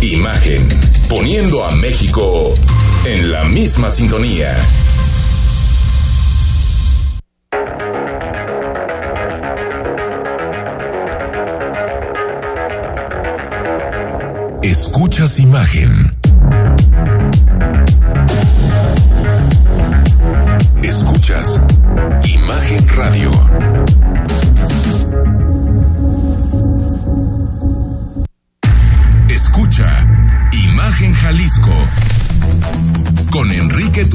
Imagen, poniendo a México en la misma sintonía. Escuchas imagen. Escuchas Imagen Radio.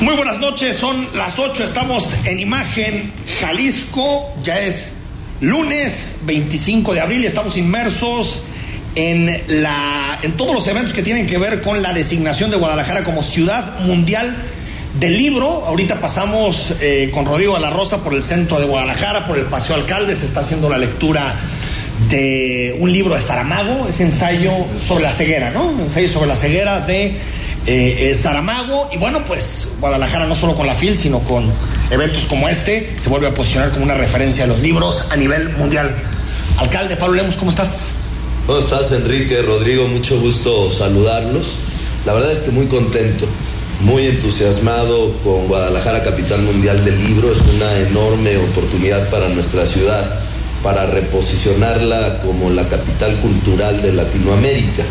Muy buenas noches, son las 8, estamos en Imagen Jalisco, ya es lunes 25 de abril y estamos inmersos en, la, en todos los eventos que tienen que ver con la designación de Guadalajara como ciudad mundial del libro. Ahorita pasamos eh, con Rodrigo de la Rosa por el centro de Guadalajara, por el Paseo Alcalde, se está haciendo la lectura de un libro de Saramago, es ensayo sobre la ceguera, ¿no? Ensayo sobre la ceguera de eh, Saramago. Y bueno, pues Guadalajara no solo con la FIL, sino con eventos como este, se vuelve a posicionar como una referencia de los libros a nivel mundial. Alcalde Pablo Lemos, ¿cómo estás? ¿Cómo estás, Enrique? Rodrigo, mucho gusto saludarlos. La verdad es que muy contento, muy entusiasmado con Guadalajara, capital mundial del libro. Es una enorme oportunidad para nuestra ciudad, para reposicionarla como la capital cultural de Latinoamérica.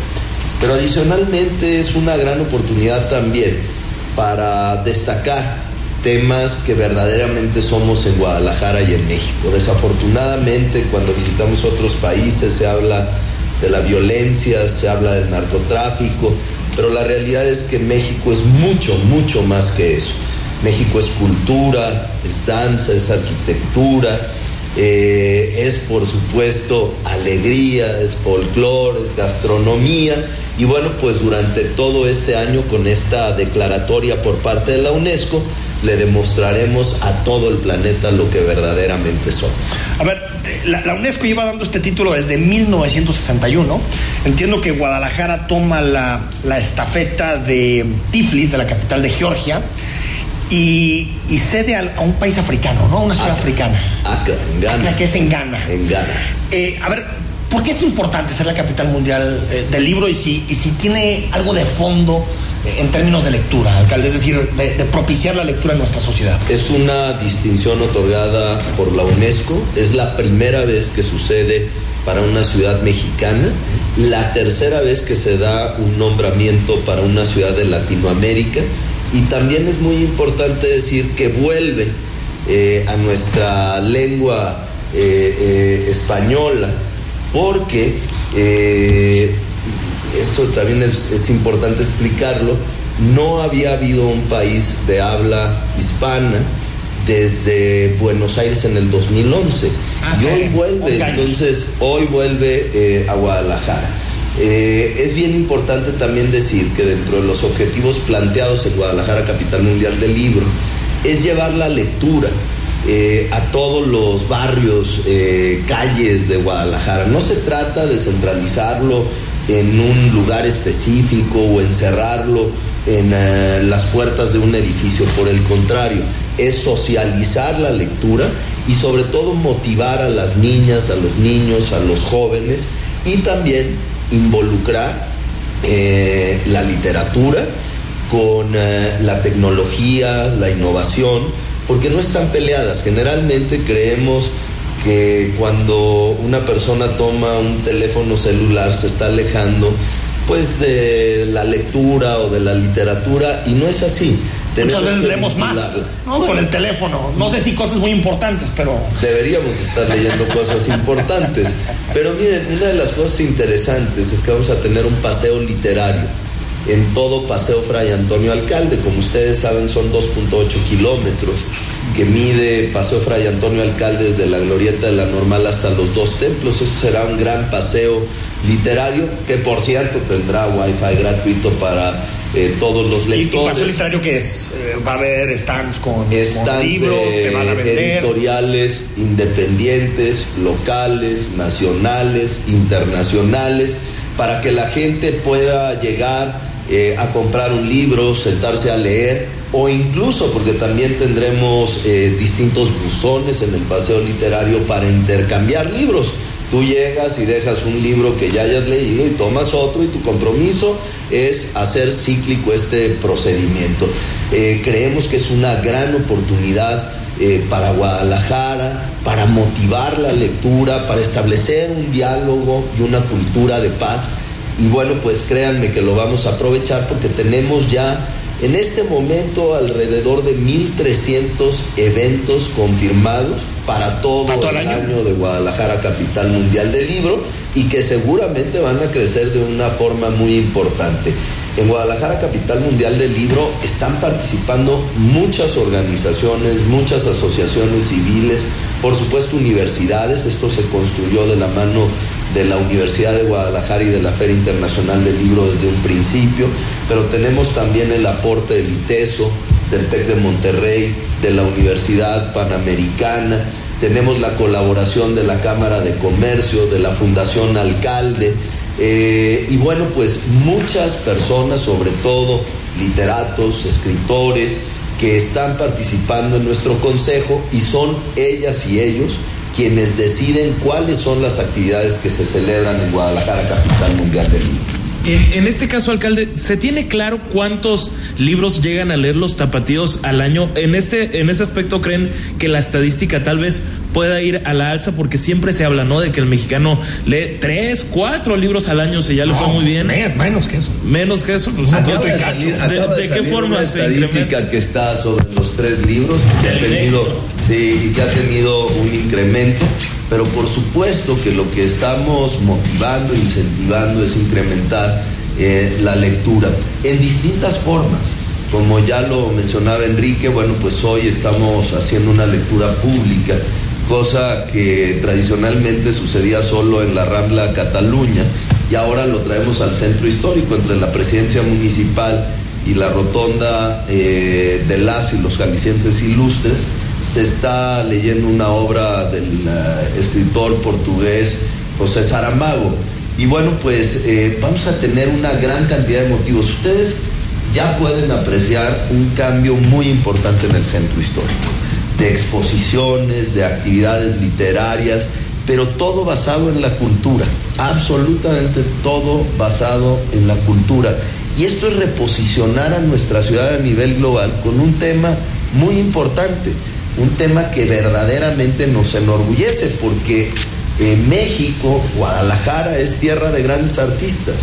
Pero adicionalmente es una gran oportunidad también para destacar temas que verdaderamente somos en Guadalajara y en México. Desafortunadamente, cuando visitamos otros países se habla de la violencia, se habla del narcotráfico, pero la realidad es que México es mucho, mucho más que eso. México es cultura, es danza, es arquitectura, eh, es por supuesto alegría, es folclore, es gastronomía. Y bueno, pues durante todo este año con esta declaratoria por parte de la UNESCO, le demostraremos a todo el planeta lo que verdaderamente son. A ver, la, la, UNESCO lleva dando este título desde 1961. Entiendo que Guadalajara toma la, la estafeta de Tiflis, de la capital de Georgia, y, y cede a, a, un país africano, ¿no? Una ciudad africana. Accra, en Ghana. Accra, que es en Ghana. En Ghana. Eh, a ver, ¿por qué es importante ser la capital mundial eh, del libro y si, tiene algo de fondo eh, en términos de lectura, alcalde? Es decir, de, propiciar la lectura en nuestra sociedad. Es una distinción otorgada por la UNESCO. Es la primera vez que sucede para una ciudad mexicana, la tercera vez que se da un nombramiento para una ciudad de Latinoamérica y también es muy importante decir que vuelve eh, a nuestra lengua española, porque esto también es, es, importante explicarlo, no había habido un país de habla hispana desde Buenos Aires en el 2011 Ah, y sí. hoy vuelve, 11 años. entonces hoy vuelve a Guadalajara. Eh, es bien importante también decir que dentro de los objetivos planteados en Guadalajara, capital mundial del libro, es llevar la lectura eh, a todos los barrios, eh, calles de Guadalajara. No se trata de centralizarlo en un lugar específico o encerrarlo en eh, las puertas de un edificio, por el contrario, es socializar la lectura y sobre todo motivar a las niñas, a los niños, a los jóvenes y también involucrar la literatura con la tecnología, la innovación, porque no están peleadas. Generalmente creemos que cuando una persona toma un teléfono celular se está alejando pues de la lectura o de la literatura y no es así. Muchas veces leemos más ¿no? bueno, con el teléfono. No sé si cosas muy importantes, pero... Deberíamos estar leyendo cosas importantes. Pero miren, una de las cosas interesantes es que vamos a tener un paseo literario en todo Paseo Fray Antonio Alcalde. Como ustedes saben, son 2.8 kilómetros que mide Paseo Fray Antonio Alcalde desde la Glorieta de la Normal hasta los dos templos. Esto será un gran paseo literario, que por cierto tendrá wifi gratuito para eh, todos los lectores. ¿Y, paseo literario que es? Eh, ¿Va a haber stands con, libros? ¿Se van a vender? Editoriales independientes, locales, nacionales, internacionales, para que la gente pueda llegar eh, a comprar un libro, sentarse a leer o incluso porque también tendremos distintos buzones en el paseo literario para intercambiar libros. Tú llegas y dejas un libro que ya hayas leído y tomas otro y tu compromiso es hacer cíclico este procedimiento. Eh, creemos que es una gran oportunidad eh, para Guadalajara, para motivar la lectura, para establecer un diálogo y una cultura de paz. Y bueno, pues créanme que lo vamos a aprovechar porque tenemos ya en este momento alrededor de 1.300 eventos confirmados para todo, el, año? de Guadalajara, capital mundial del libro, y que seguramente van a crecer de una forma muy importante. En Guadalajara, capital mundial del libro, están participando muchas organizaciones, muchas asociaciones civiles, por supuesto universidades, esto se construyó de la mano de la Universidad de Guadalajara y de la Feria Internacional del Libro desde un principio, pero tenemos también el aporte del ITESO, del TEC de Monterrey, de la Universidad Panamericana, tenemos la colaboración de la Cámara de Comercio, de la Fundación Alcalde, eh, y bueno, pues muchas personas, sobre todo literatos, escritores, que están participando en nuestro consejo y son ellas y ellos quienes deciden cuáles son las actividades que se celebran en Guadalajara, capital mundial del libro. En, este caso, alcalde, ¿se tiene claro cuántos libros llegan a leer los tapatíos al año? En este, en ese aspecto, ¿creen que la estadística tal vez pueda ir a la alza? Porque siempre se habla, ¿no? De que el mexicano lee tres, cuatro libros al año, si ya le fue muy bien. Menos que eso. Menos que eso. Pues, ¿De, qué forma se estadística que está sobre los tres libros que ha tenido, sí, que ha tenido un incremento pero por supuesto que lo que estamos motivando, incentivando es incrementar eh, la lectura en distintas formas. Como ya lo mencionaba Enrique, bueno, pues hoy estamos haciendo una lectura pública, cosa que tradicionalmente sucedía solo en la Rambla Cataluña y ahora lo traemos al centro histórico entre la presidencia municipal y la rotonda eh, de las y los jaliscienses ilustres se está leyendo una obra del eh, escritor portugués José Saramago. Y bueno, pues eh, vamos a tener una gran cantidad de motivos. Ustedes ya pueden apreciar un cambio muy importante en el centro histórico, de exposiciones, de actividades literarias, pero todo basado en la cultura, absolutamente todo basado en la cultura. Y esto es reposicionar a nuestra ciudad a nivel global con un tema muy importante un tema que verdaderamente nos enorgullece porque en México, Guadalajara es tierra de grandes artistas.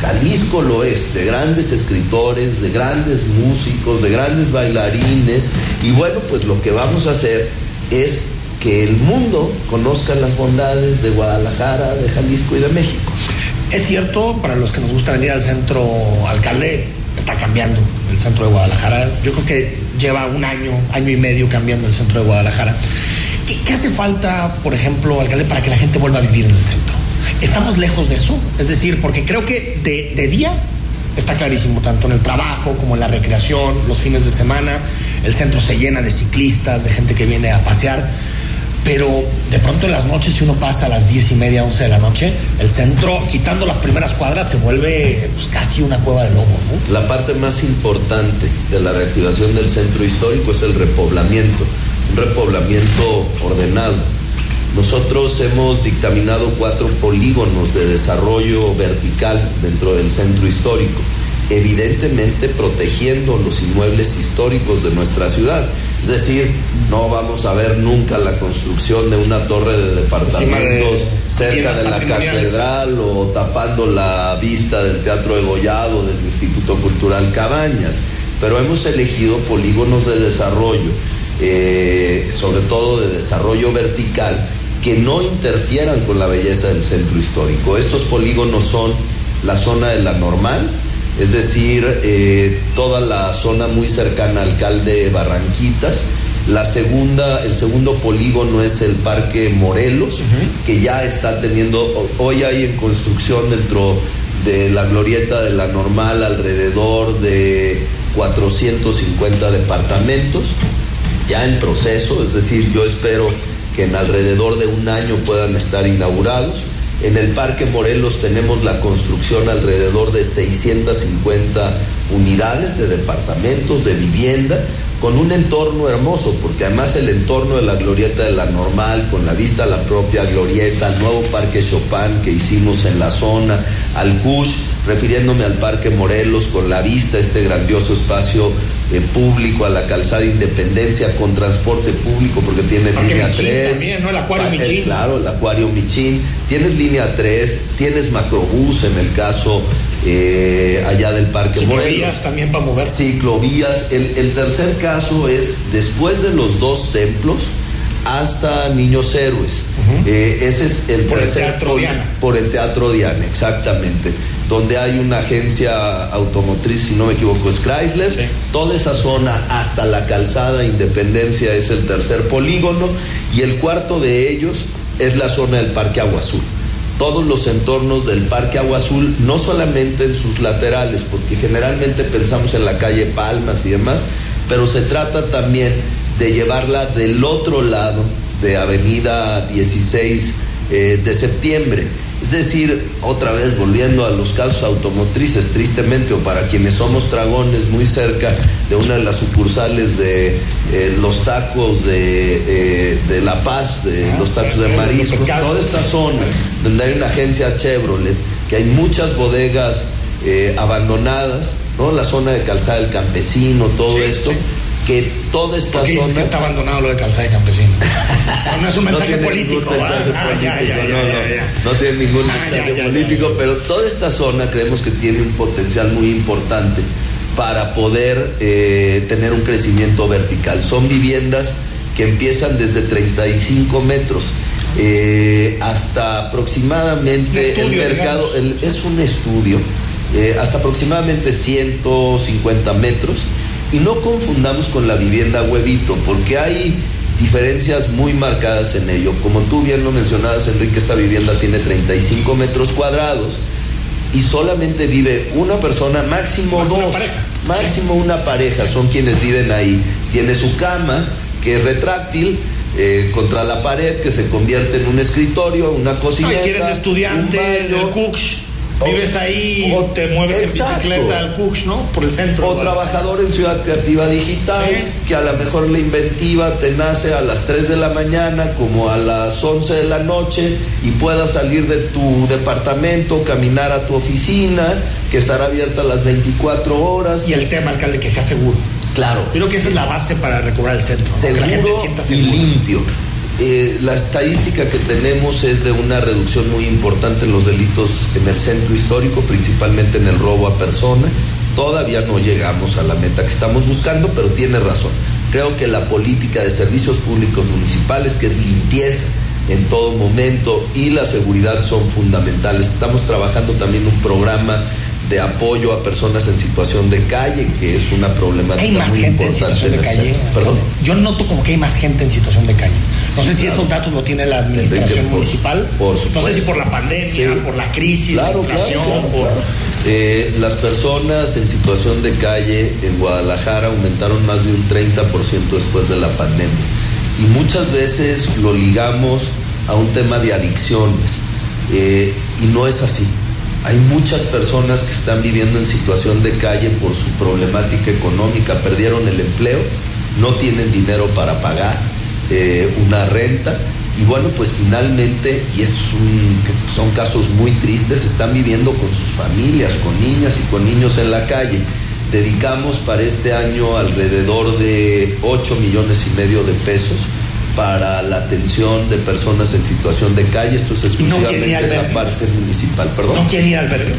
Jalisco lo es, de grandes escritores, de grandes músicos, de grandes bailarines. Y bueno, pues lo que vamos a hacer es que el mundo conozca las bondades de Guadalajara, de Jalisco y de México. Es cierto, para los que nos gusta venir al centro alcalde, está cambiando el centro de Guadalajara. Yo creo que lleva un año, año y medio cambiando el centro de Guadalajara. ¿Qué, hace falta, por ejemplo, alcalde, para que la gente vuelva a vivir en el centro? ¿Estamos lejos de eso? Es decir, porque creo que de, de día está clarísimo, tanto en el trabajo como en la recreación, los fines de semana, el centro se llena de ciclistas, de gente que viene a pasear pero de pronto en las noches, si uno pasa a las diez y media, once de la noche, el centro, quitando las primeras cuadras, se vuelve pues, casi una cueva de lobo. La parte más importante de la reactivación del centro histórico es el repoblamiento, un repoblamiento ordenado. Nosotros hemos dictaminado cuatro polígonos de desarrollo vertical dentro del centro histórico evidentemente protegiendo los inmuebles históricos de nuestra ciudad. Es decir, no vamos a ver nunca la construcción de una torre de departamentos cerca de la catedral o tapando la vista del Teatro de Gollado del Instituto Cultural Cabañas, pero hemos elegido polígonos de desarrollo, eh, sobre todo de desarrollo vertical, que no interfieran con la belleza del centro histórico. Estos polígonos son la zona de la normal, es decir, eh, toda la zona muy cercana al alcalde Barranquitas, La segunda, el segundo polígono es el Parque Morelos, que ya está teniendo, hoy hay en construcción dentro de la glorieta de la normal alrededor de 450 departamentos, ya en proceso, es decir, yo espero que en alrededor de un año puedan estar inaugurados. En el Parque Morelos tenemos la construcción alrededor de 650 unidades de departamentos, de vivienda, con un entorno hermoso, porque además el entorno de la glorieta de la normal, con la vista a la propia glorieta, al nuevo Parque Chopin que hicimos en la zona, al CUSH, refiriéndome al Parque Morelos, con la vista a este grandioso espacio eh, público, a la calzada Independencia, con transporte público, porque tiene línea 3. También, ¿no? El Acuario Michín. Claro, el Acuario Michín. Tienes línea 3, tienes macrobús en el caso eh, allá del Parque Ciclovías también para mover. Ciclovías. El, el tercer caso es después de los dos templos hasta Niños Héroes. Eh, ese es el Por el tercer Teatro pol- Diana. Por el Teatro Diana, exactamente. Donde hay una agencia automotriz, si no me equivoco, es Chrysler. Sí. Toda esa zona hasta la calzada Independencia es el tercer polígono. Y el cuarto de ellos es la zona del Parque Agua Azul todos los entornos del Parque Agua Azul, no solamente en sus laterales, porque generalmente pensamos en la calle Palmas y demás, pero se trata también de llevarla del otro lado de Avenida 16 eh, de septiembre. Es decir, otra vez volviendo a los casos automotrices, tristemente, o para quienes somos dragones muy cerca de una de las sucursales de eh, los tacos de, eh, de La Paz, de Ah, los tacos de pescados. toda esta zona donde hay una agencia Chevrolet, que hay muchas bodegas eh, abandonadas, ¿no? La zona de calzada del campesino, todo Sí, esto, sí. Que toda esta zona. que está abandonado lo de calzada de campesino. No, no es un mensaje político. no, tiene ningún Ah, mensaje ya, ya, político, ya. pero toda esta zona creemos que tiene un potencial muy importante para poder eh, tener un crecimiento vertical. Son viviendas que empiezan desde 35 metros eh, hasta aproximadamente estudio, el mercado, el- es un estudio, eh, hasta aproximadamente 150 metros. Y no confundamos con la vivienda huevito, porque hay diferencias muy marcadas en ello. Como tú bien lo mencionabas, Enrique, esta vivienda tiene 35 metros cuadrados y solamente vive una persona, máximo Más dos. una. Máximo una pareja, son quienes viven ahí. Tiene su cama, que es retráctil, eh, contra la pared, que se convierte en un escritorio, una cocina. No, si eres estudiante del Cooks, vives ahí O- y te mueves Exacto. en bicicleta al Cooks, ¿no? Por el centro. O trabajador en Ciudad Creativa Digital, Sí. que a lo mejor la inventiva te nace a las 3 de la mañana como a las 11 de la noche y puedas salir de tu departamento, caminar a tu oficina, que estará abierta a las 24 horas. Y el tema, alcalde, que sea seguro. claro, Yo creo que esa es la base para recobrar el centro. ¿no? Que la gente seguro sienta y seguro. limpio. Eh, la estadística que tenemos es de una reducción muy importante en los delitos en el centro histórico, principalmente en el robo a persona. Todavía no llegamos a la meta que estamos buscando, pero tiene razón. Creo que la política de servicios públicos municipales, que es limpieza en todo momento, y la seguridad son fundamentales. Estamos trabajando también un programa de apoyo a personas en situación de calle, que es una problemática Hay más muy gente en importante situación de el calle. centro. Perdón. Yo noto como que hay más gente en situación de calle. No sé si claro. esos datos lo tiene la administración por- municipal. por no sé si por la pandemia, Sí. por la crisis, Claro, la inflación, claro, por... Eh, las personas en situación de calle en Guadalajara aumentaron más de un 30% después de la pandemia. Y muchas veces lo ligamos a un tema de adicciones. Eh, y no es así. Hay muchas personas que están viviendo en situación de calle por su problemática económica, perdieron el empleo, no tienen dinero para pagar eh, una renta y bueno, pues finalmente, y estos son, son casos muy tristes, están viviendo con sus familias, con niñas y con niños en la calle. Dedicamos para este año alrededor de 8 millones y medio de pesos para la atención de personas en situación de calle. Esto es no exclusivamente en la parte municipal. Perdón. No quieren ir al albergue.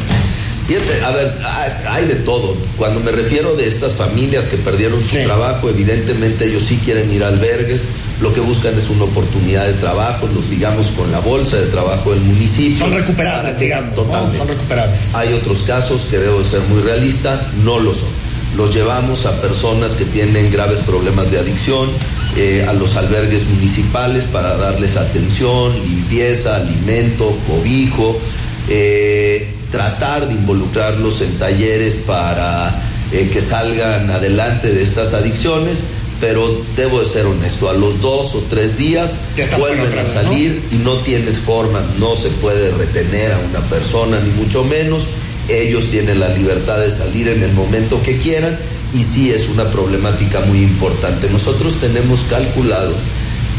Fíjate, a ver, hay, hay de todo. Cuando me refiero de estas familias que perdieron su Sí. trabajo, evidentemente ellos sí quieren ir a albergues, lo que buscan es una oportunidad de trabajo, los ligamos con la bolsa de trabajo del municipio. Son recuperables, que- digamos. ¿no? Totalmente. Son recuperables. Hay otros casos que debo de ser muy realista, no lo son. Los llevamos a personas que tienen graves problemas de adicción, eh, a los albergues municipales para darles atención, limpieza, alimento, cobijo, eh, tratar de involucrarlos en talleres para eh, que salgan adelante de estas adicciones, pero debo de ser honesto, a los dos o tres días vuelven a salir y no tienes forma, no se puede retener a una persona, ni mucho menos. Ellos tienen la libertad de salir en el momento que quieran y sí es una problemática muy importante. Nosotros tenemos calculado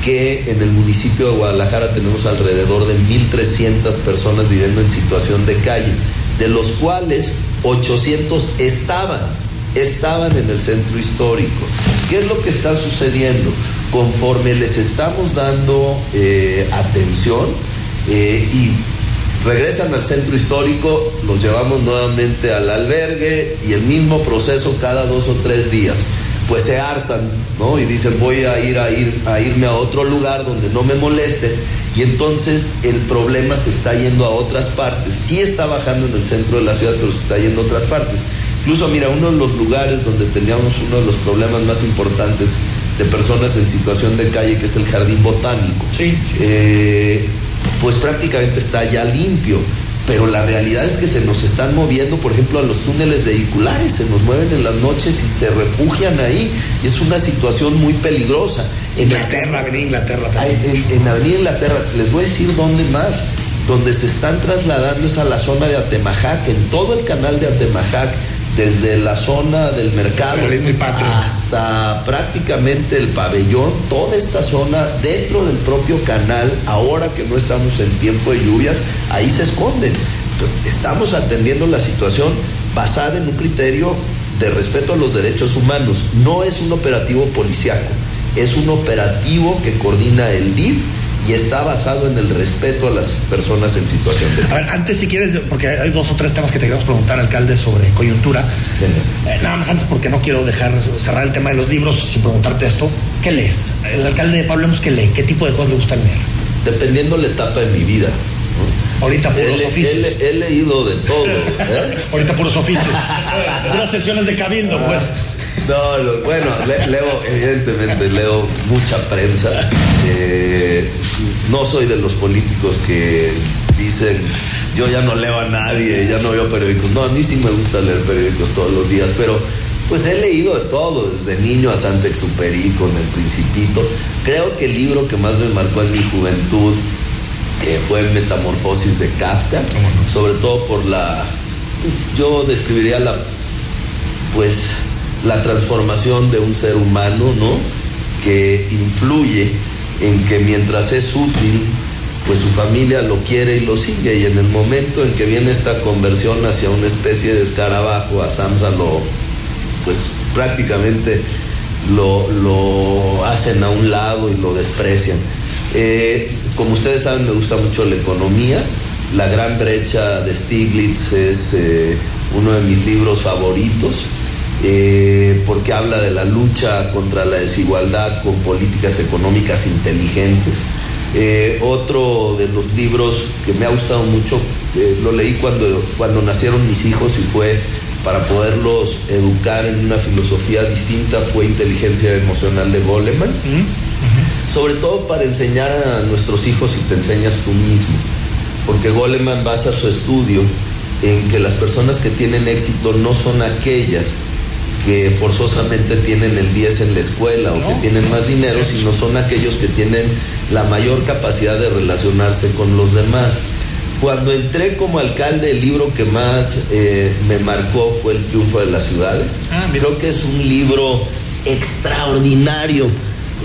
que en el municipio de Guadalajara tenemos alrededor de 1.300 personas viviendo en situación de calle, de los cuales 800 estaban, estaban en el centro histórico. ¿Qué es lo que está sucediendo? Conforme les estamos dando eh, atención eh, y regresan al centro histórico, los llevamos nuevamente al albergue y el mismo proceso cada dos o tres días. Pues se hartan, ¿no? Y dicen, voy a ir a, ir a irme a otro lugar donde no me moleste. Y entonces el problema se está yendo a otras partes. Sí está bajando en el centro de la ciudad, pero se está yendo a otras partes. Incluso, mira, uno de los lugares donde teníamos uno de los problemas más importantes de personas en situación de calle, que es el jardín botánico. Sí. Eh, pues prácticamente está ya limpio. Pero la realidad es que se nos están moviendo, por ejemplo, a los túneles vehiculares, se nos mueven en las noches y se refugian ahí. Y es una situación muy peligrosa. En Inglaterra, Avenida Inglaterra también. En, en Avenida Inglaterra, les voy a decir dónde más. Donde se están trasladando es a la zona de Atemajac, en todo el canal de Atemajac desde la zona del mercado hasta prácticamente el pabellón, toda esta zona dentro del propio canal, ahora que no estamos en tiempo de lluvias, ahí se esconden. Estamos atendiendo la situación basada en un criterio de respeto a los derechos humanos. No es un operativo policiaco, es un operativo que coordina el DIF y está basado en el respeto a las personas en situación de... A ver, antes si quieres, porque hay dos o tres temas que te queremos preguntar, alcalde, sobre coyuntura. Eh, nada más antes, porque no quiero dejar cerrar el tema de los libros sin preguntarte esto. ¿Qué lees? El alcalde de Pablo ¿qué lee? ¿Qué tipo de cosas le gusta leer? Dependiendo la etapa de mi vida. Ahorita puros oficios. He, leído de todo. ¿eh? Ahorita puros oficios. Puras sesiones de cabildo, pues. No, bueno, leo, evidentemente leo mucha prensa. Eh, no soy de los políticos que dicen, yo ya no leo a nadie, ya no veo periódicos. No, a mí sí me gusta leer periódicos todos los días, pero pues he leído de todo, desde niño a Santa Exuperi con El Principito. Creo que el libro que más me marcó en mi juventud eh, fue Metamorfosis de Kafka, sobre todo por la, pues, yo describiría la, pues la transformación de un ser humano, ¿no? Que influye en que mientras es útil, pues su familia lo quiere y lo sigue. Y en el momento en que viene esta conversión hacia una especie de escarabajo, a Samsa lo, pues prácticamente lo, lo hacen a un lado y lo desprecian. Eh, como ustedes saben, me gusta mucho la economía. La gran brecha de Stiglitz es eh, uno de mis libros favoritos. Eh, porque habla de la lucha contra la desigualdad con políticas económicas inteligentes. Eh, otro de los libros que me ha gustado mucho, eh, lo leí cuando, cuando nacieron mis hijos y fue para poderlos educar en una filosofía distinta, fue Inteligencia Emocional de Goleman. Sobre todo para enseñar a nuestros hijos y te enseñas tú mismo. Porque Goleman basa su estudio en que las personas que tienen éxito no son aquellas que forzosamente tienen el 10 en la escuela o que tienen más dinero, sino son aquellos que tienen la mayor capacidad de relacionarse con los demás. Cuando entré como alcalde, el libro que más eh, me marcó fue El Triunfo de las Ciudades. Ah, Creo que es un libro extraordinario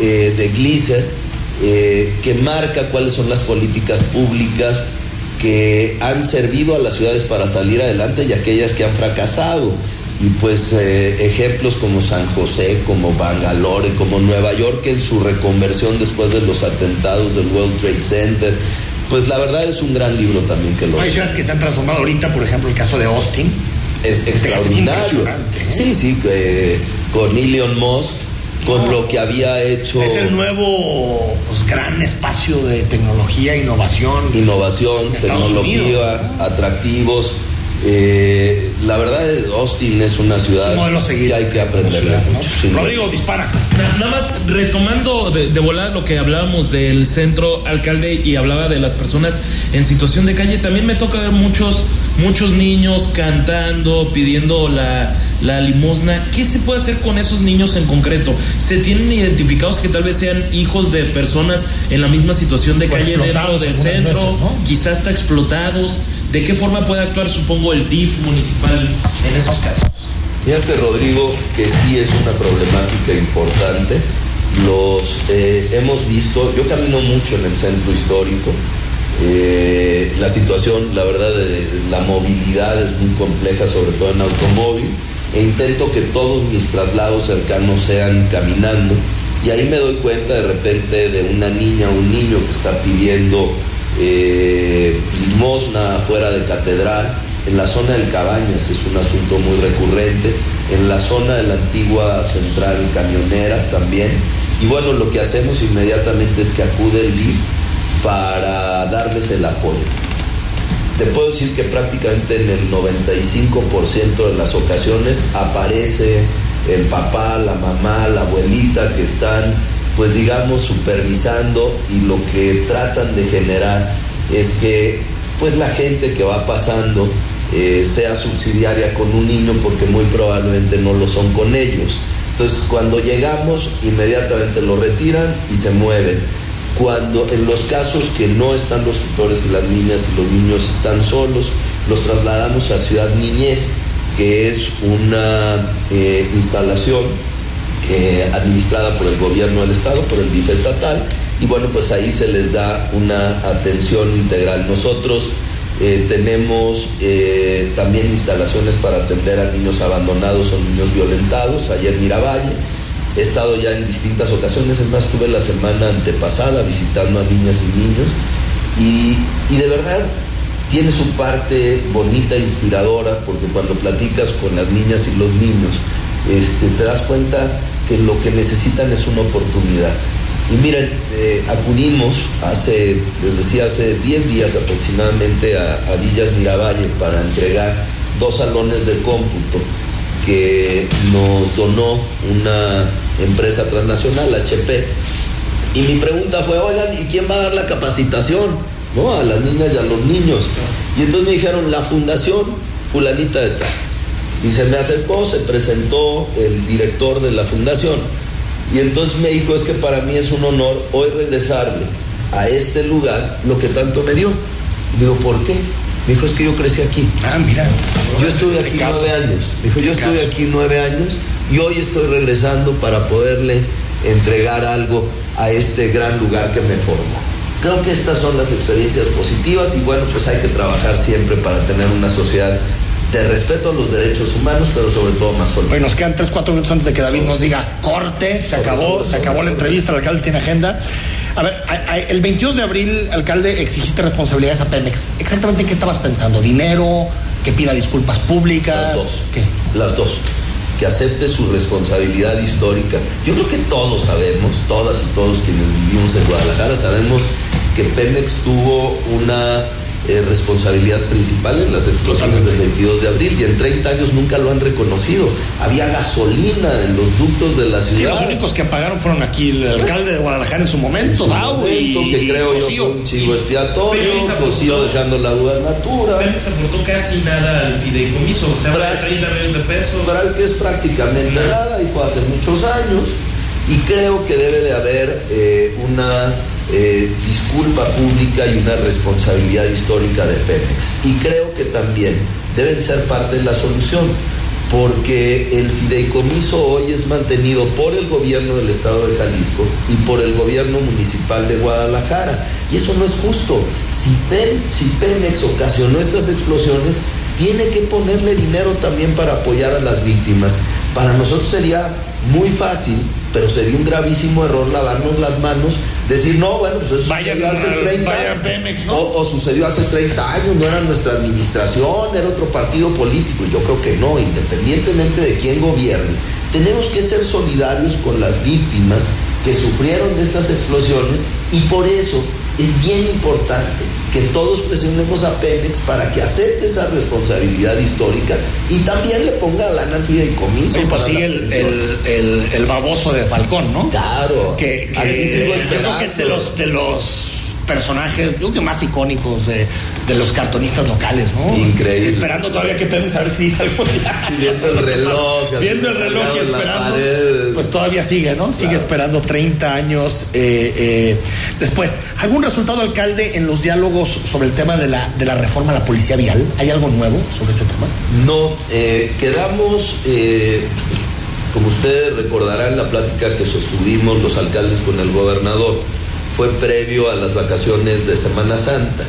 eh, de Glisser eh, que marca cuáles son las políticas públicas que han servido a las ciudades para salir adelante y aquellas que han fracasado y pues eh, ejemplos como San José, como Bangalore, como Nueva York en su reconversión después de los atentados del World Trade Center. Pues la verdad es un gran libro también que lo... Hay ciudades que se han transformado ahorita, por ejemplo, el caso de Austin. Es extraordinario. ¿eh? Sí, sí, con Elon Musk, con lo que había hecho... Es el nuevo pues, gran espacio de tecnología, innovación. Innovación, tecnología, atractivos Eh, la verdad, Austin es una ciudad que hay que aprender mucho. Rodrigo, dispara. Nada más retomando de, de volar lo que hablábamos del centro alcalde y hablaba de las personas en situación de calle, también me toca ver muchos muchos niños cantando, pidiendo la, la, limosna. ¿Qué se puede hacer con esos niños en concreto? ¿Se tienen identificados que tal vez sean hijos de personas en la misma situación de calle dentro del centro? Quizás está explotados. ¿De qué forma puede actuar, supongo, el DIF municipal en esos casos? Fíjate, Rodrigo, que sí es una problemática importante. Los eh, hemos visto, yo camino mucho en el centro histórico. Eh, la situación, la verdad, de, la movilidad es muy compleja, sobre todo en automóvil. E intento que todos mis traslados cercanos sean caminando. Y ahí me doy cuenta de repente de una niña o un niño que está pidiendo eh, limosna fuera de catedral, en la zona del Cabañas es un asunto muy recurrente, en la zona de la antigua central camionera también. Y bueno, lo que hacemos inmediatamente es que acude el DIF para darles el apoyo. Te puedo decir que prácticamente en el 95% de las ocasiones aparece el papá, la mamá, la abuelita que están pues digamos, supervisando y lo que tratan de generar es que pues la gente que va pasando eh, sea subsidiaria con un niño porque muy probablemente no lo son con ellos. Entonces cuando llegamos inmediatamente lo retiran y se mueven. Cuando en los casos que no están los tutores y las niñas y los niños están solos, los trasladamos a Ciudad Niñez, que es una eh, instalación eh, administrada por el gobierno del estado, por el DIF estatal, y bueno, pues ahí se les da una atención integral. Nosotros eh, tenemos eh, también instalaciones para atender a niños abandonados o niños violentados, allá en Miravalle. He estado ya en distintas ocasiones, es más, estuve la semana antepasada visitando a niñas y niños y, de verdad tiene su parte bonita, inspiradora, porque cuando platicas con las niñas y los niños, este, te das cuenta lo que necesitan es una oportunidad. Y miren, eh, acudimos hace, les decía, hace 10 días aproximadamente a, Villas Miravalle para entregar dos salones de cómputo que nos donó una empresa transnacional, HP. Y mi pregunta fue, oigan, ¿y quién va a dar la capacitación? ¿No? A las niñas y a los niños. Y entonces me dijeron, la fundación fulanita de tal. Y se me acercó, se presentó el director de la fundación. Y entonces me dijo, es que para mí es un honor hoy regresarle a este lugar lo que tanto me dio. digo, ¿por qué? Me dijo, es que yo crecí aquí. Ah, mira. Yo estuve aquí nueve años. Me dijo, yo estuve aquí nueve años y hoy estoy regresando para poderle entregar algo a este gran lugar que me formó. Creo que estas son las experiencias positivas y bueno, pues hay que trabajar siempre para tener una sociedad de respeto a los derechos humanos, pero sobre todo más solo. Bueno, nos quedan tres, cuatro minutos antes de que David nos diga corte, se acabó, se acabó la entrevista, el alcalde tiene agenda. A ver, el 22 de abril, alcalde, exigiste responsabilidades a Pemex. ¿Exactamente qué estabas pensando? ¿Dinero? ¿Que pida disculpas públicas? Las dos. ¿Qué? Las dos. Que acepte su responsabilidad histórica. Yo creo que todos sabemos, todas y todos quienes vivimos en Guadalajara, sabemos que Pemex tuvo una eh, responsabilidad principal en las explosiones del 22 de abril y en 30 años nunca lo han reconocido. Había gasolina en los ductos de la ciudad. Sí, los únicos que apagaron fueron aquí el alcalde de Guadalajara en su momento, en que creo yo un chivo expiatorio, Cosío dejando la gubernatura. Pemex aportó casi nada al fideicomiso, o sea, para, 30 millones de pesos. Para que es prácticamente nada, y fue hace muchos años, y creo que debe de haber eh, una eh, disculpa pública y una responsabilidad histórica de Pemex. Y creo que también deben ser parte de la solución, porque el fideicomiso hoy es mantenido por el gobierno del estado de Jalisco y por el gobierno municipal de Guadalajara. Y eso no es justo. Si, si Pemex ocasionó estas explosiones, tiene que ponerle dinero también para apoyar a las víctimas. Para nosotros sería muy fácil pero sería un gravísimo error lavarnos las manos, decir, no, bueno, pues eso sucedió hace 30 años. O, sucedió hace 30 años, no era nuestra administración, era otro partido político. Y yo creo que no, independientemente de quién gobierne, tenemos que ser solidarios con las víctimas que sufrieron de estas explosiones y por eso es bien importante que todos presionemos a Pemex para que acepte esa responsabilidad histórica y también le ponga lana al fideicomiso. Sí, pues sí, el, el, el, baboso de Falcón, ¿no? Claro. Que, que yo creo que es de los, de los personajes, creo que más icónicos de, de los cartonistas locales, ¿no? Increíble. esperando todavía que Pemex a ver si dice algo. viendo el reloj. Viendo el reloj y esperando. Pues todavía sigue, ¿no? Sigue esperando 30 años. Eh, eh, después, ¿algún resultado, alcalde, en los diálogos sobre el tema de la, de la reforma a la policía vial? ¿Hay algo nuevo sobre ese tema? No, eh, quedamos. como ustedes recordarán la plática que sostuvimos los alcaldes con el gobernador, fue previo a las vacaciones de Semana Santa.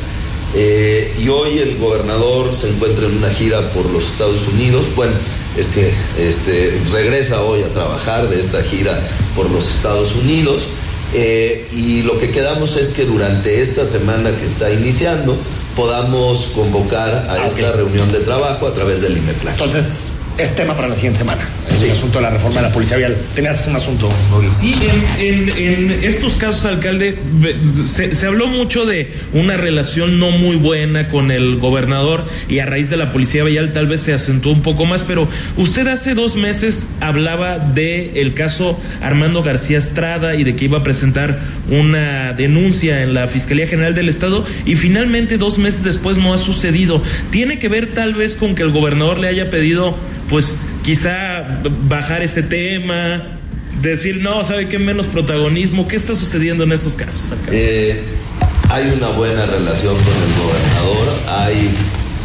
Eh, y hoy el gobernador se encuentra en una gira por los Estados Unidos. Bueno, es que este, regresa hoy a trabajar de esta gira por los Estados Unidos. Eh, y lo que quedamos es que durante esta semana que está iniciando podamos convocar a ah, esta reunión de trabajo a través del IMEPLAN. Entonces, es tema para la siguiente semana. Es el asunto de la reforma de la policía vial. Tenías un asunto, Sí, en, estos casos, alcalde, se, habló mucho de una relación no muy buena con el gobernador y a raíz de la policía vial tal vez se acentuó un poco más, pero usted hace dos meses hablaba de el caso Armando García Estrada y de que iba a presentar una denuncia en la Fiscalía General del Estado y finalmente dos meses después no ha sucedido. ¿Tiene que ver tal vez con que el gobernador le haya pedido pues quizá bajar ese tema, decir, no, ¿sabe qué menos protagonismo? ¿Qué está sucediendo en estos casos? Eh, hay una buena relación con el gobernador, hay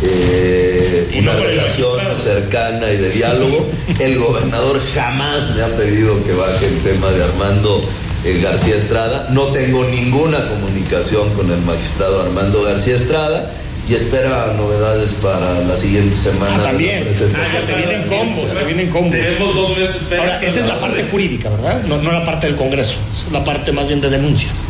eh, una relación cercana y de diálogo. El gobernador jamás me ha pedido que baje el tema de Armando eh, García Estrada. No tengo ninguna comunicación con el magistrado Armando García Estrada y espera novedades para la siguiente semana. Ah, también. Ah, se vienen combos, se vienen combos. Tenemos dos meses. Ahora, esa es la parte jurídica, ¿verdad? No, no la parte del Congreso, es la parte más bien de denuncias.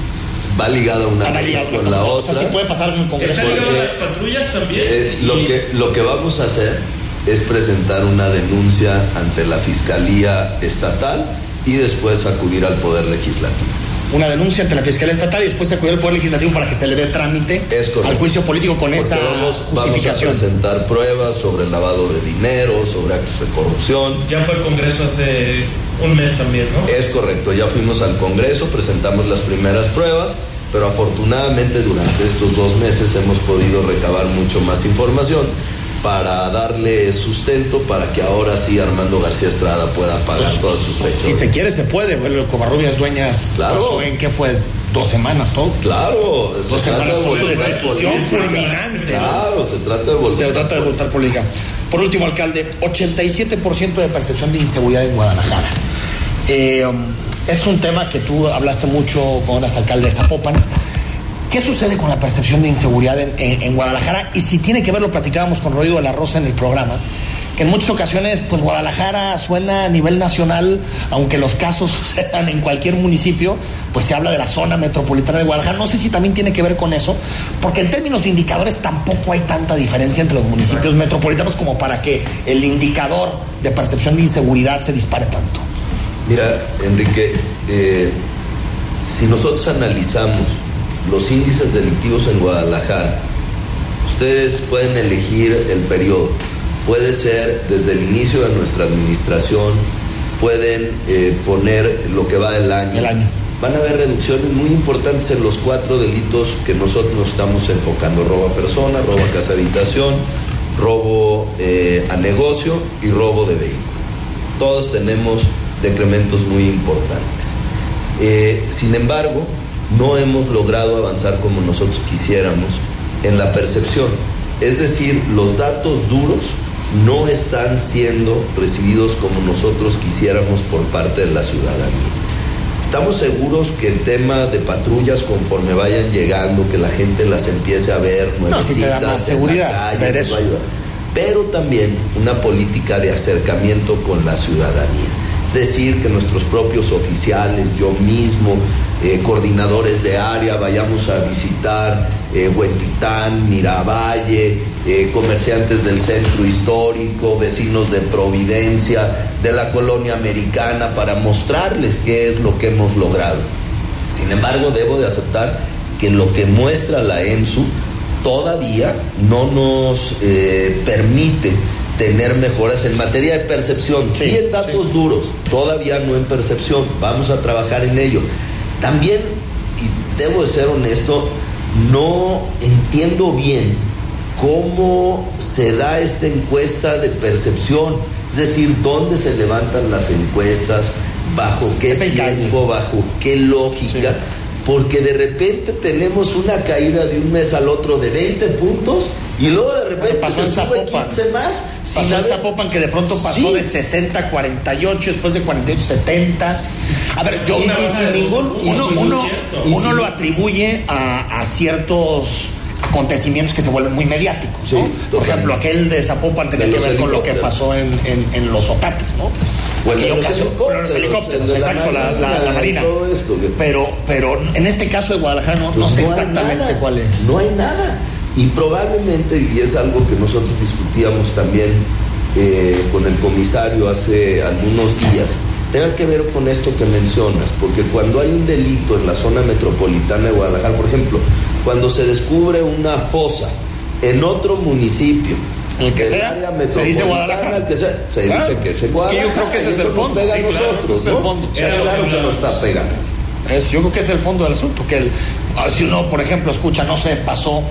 Va ligada una cosa con la otra. O sea, sí puede pasar en el Congreso. ¿Está ligado las patrullas también? Eh, lo, que, lo que vamos a hacer es presentar una denuncia ante la Fiscalía Estatal y después acudir al Poder Legislativo una denuncia ante la Fiscalía Estatal y después se acudió al Poder Legislativo para que se le dé trámite al juicio político con esa justificación. Vamos a presentar pruebas sobre el lavado de dinero, sobre actos de corrupción. Ya fue al Congreso hace un mes también, ¿no? Es correcto, ya fuimos al Congreso, presentamos las primeras pruebas, pero afortunadamente durante estos dos meses hemos podido recabar mucho más información para darle sustento para que ahora sí Armando García Estrada pueda pagar pues, todas sus fechas. Si se quiere, se puede. Bueno, Covarrubias Dueñas claro. en qué fue dos semanas todo. Claro, dos semanas de su destitución fulminante. Claro, se trata de volver. Se trata de voluntad política. Por último, alcalde, 87% de percepción de inseguridad en Guadalajara. Eh, um, es un tema que tú hablaste mucho con las alcaldes de Zapopan. ¿Qué sucede con la percepción de inseguridad en, Guadalajara? Y si tiene que ver, lo platicábamos con Rodrigo de la Rosa en el programa, que en muchas ocasiones, pues Guadalajara suena a nivel nacional, aunque los casos sucedan en cualquier municipio, pues se habla de la zona metropolitana de Guadalajara. No sé si también tiene que ver con eso, porque en términos de indicadores tampoco hay tanta diferencia entre los municipios metropolitanos como para que el indicador de percepción de inseguridad se dispare tanto. Mira, Enrique, eh, si nosotros analizamos los índices delictivos en Guadalajara. Ustedes pueden elegir el periodo. Puede ser desde el inicio de nuestra administración, pueden eh, poner lo que va del año. El año. Van a haber reducciones muy importantes en los cuatro delitos que nosotros nos estamos enfocando. Robo a persona, robo a casa habitación, robo eh, a negocio y robo de vehículo. Todos tenemos decrementos muy importantes. Eh, sin embargo, no hemos logrado avanzar como nosotros quisiéramos en la percepción. Es decir, los datos duros no están siendo recibidos como nosotros quisiéramos por parte de la ciudadanía. Estamos seguros que el tema de patrullas conforme vayan llegando, que la gente las empiece a ver, nuevecitas no, seguridad, en la calle, pero también una política de acercamiento con la ciudadanía. Es decir, que nuestros propios oficiales, yo mismo, eh, coordinadores de área, vayamos a visitar eh, Miravalle, eh, comerciantes del centro histórico, vecinos de Providencia, de la colonia americana, para mostrarles qué es lo que hemos logrado. Sin embargo, debo de aceptar que lo que muestra la ENSU todavía no nos eh, permite tener mejoras en materia de percepción. Sí, en datos duros, todavía no en percepción. Vamos a trabajar en ello. También, y debo de ser honesto, no entiendo bien cómo se da esta encuesta de percepción. Es decir, dónde se levantan las encuestas, bajo qué tiempo, bajo qué lógica. Porque de repente tenemos una caída de un mes al otro de 20 puntos y luego de repente pasó se sube 15 más. Pasó en Zapopan que de pronto pasó de 60 a 48, después de 48 a 70. A ver, yo y, ningún, uno, uno, uno lo atribuye a, a, ciertos acontecimientos que se vuelven muy mediáticos, ¿no? Por ejemplo, aquel de Zapopan tenía que ver con lo que pasó en, en, en los Ocates, ¿no? Bueno, los, los helicópteros, exacto, la, la, la, Marina. pero, pero en este caso de Guadalajara no, no sé exactamente cuál es. No hay nada. Y probablemente, y es algo que nosotros discutíamos también eh, con el comisario hace algunos días, tenga que ver con esto que mencionas, porque cuando hay un delito en la zona metropolitana de Guadalajara, por ejemplo, cuando se descubre una fosa en otro municipio, el que sea, se dice Guadalajara. El que sea, se dice que es Guadalajara. Es que yo creo que ese es el fondo. Pega sí, nosotros, claro, ¿no? fondo. O sea, claro que nos está pegando. Es, yo creo que es el fondo del asunto. Que el, si uno, por ejemplo, escucha, no sé, pasó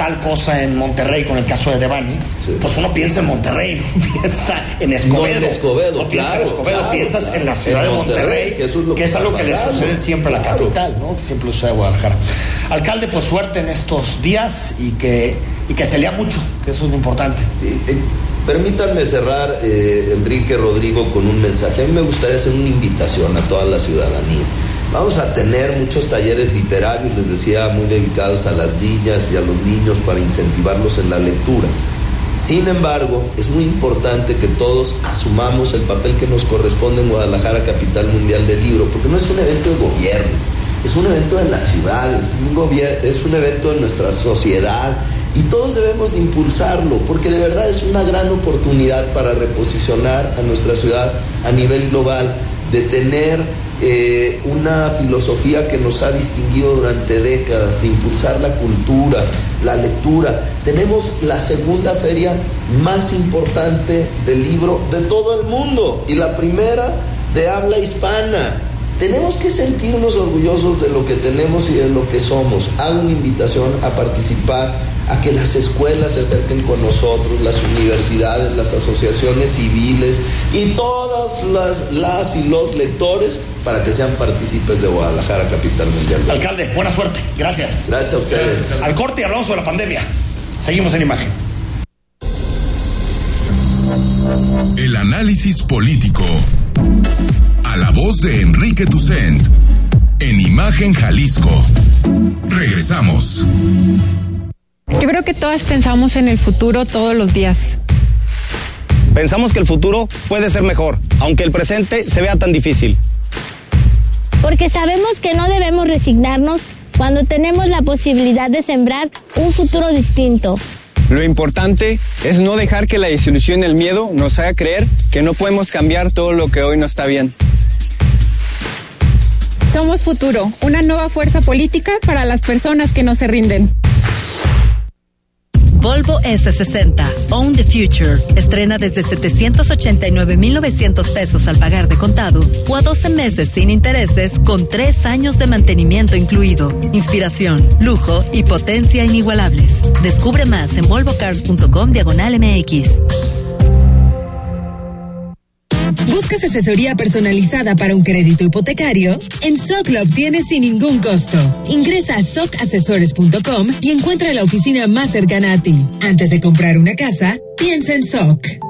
tal cosa en Monterrey con el caso de Devani, sí. pues uno piensa en Monterrey, no piensa en Escobedo. No, en Escobedo, no claro, piensa en Escobedo, claro, piensas claro. en la ciudad en de Monterrey, que, eso es, lo que es algo que le sucede siempre a la capital, ¿no? Que siempre sucede a Guadalajara. Alcalde, pues suerte en estos días y que, y que se lea mucho, que eso es lo importante. Sí, eh, permítanme cerrar, eh, Enrique Rodrigo, con un mensaje. A mí me gustaría hacer una invitación a toda la ciudadanía. Vamos a tener muchos talleres literarios, les decía, muy dedicados a las niñas y a los niños para incentivarlos en la lectura. Sin embargo, es muy importante que todos asumamos el papel que nos corresponde en Guadalajara, capital mundial del libro, porque no es un evento de gobierno, es un evento de la ciudad, es un, es un evento de nuestra sociedad y todos debemos impulsarlo, porque de verdad es una gran oportunidad para reposicionar a nuestra ciudad a nivel global, de tener eh, una filosofía que nos ha distinguido durante décadas, de impulsar la cultura, la lectura. Tenemos la segunda feria más importante del libro de todo el mundo y la primera de habla hispana. Tenemos que sentirnos orgullosos de lo que tenemos y de lo que somos. Hago una invitación a participar, a que las escuelas se acerquen con nosotros, las universidades, las asociaciones civiles y todas las, las y los lectores para que sean partícipes de Guadalajara, capital mundial. Alcalde, buena suerte. Gracias. Gracias a ustedes. Gracias. Al corte hablamos sobre la pandemia. Seguimos en imagen. El análisis político. A la voz de Enrique Tucent. En Imagen Jalisco. Regresamos. Yo creo que todas pensamos en el futuro todos los días. Pensamos que el futuro puede ser mejor, aunque el presente se vea tan difícil. Porque sabemos que no debemos resignarnos cuando tenemos la posibilidad de sembrar un futuro distinto. Lo importante es no dejar que la desilusión y el miedo nos haga creer que no podemos cambiar todo lo que hoy no está bien. Somos Futuro, una nueva fuerza política para las personas que no se rinden. Volvo S60, Own the Future. Estrena desde 789,900 pesos al pagar de contado o a 12 meses sin intereses con 3 años de mantenimiento incluido. Inspiración, lujo y potencia inigualables. Descubre más en volvocars.com diagonal MX. ¿Buscas asesoría personalizada para un crédito hipotecario? En SOC lo obtienes sin ningún costo. Ingresa a socasesores.com y encuentra la oficina más cercana a ti. Antes de comprar una casa, piensa en SOC.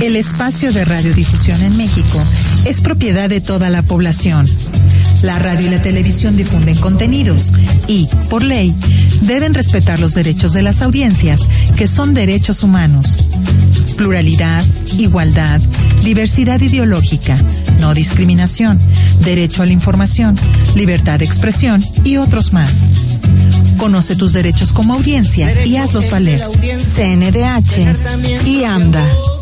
El espacio de radiodifusión en México es propiedad de toda la población. La radio y la televisión difunden contenidos y, por ley, deben respetar los derechos de las audiencias, que son derechos humanos. Pluralidad, igualdad, diversidad ideológica, no discriminación, derecho a la información, libertad de expresión y otros más. Conoce tus derechos como audiencia y hazlos valer. CNDH y AMDA.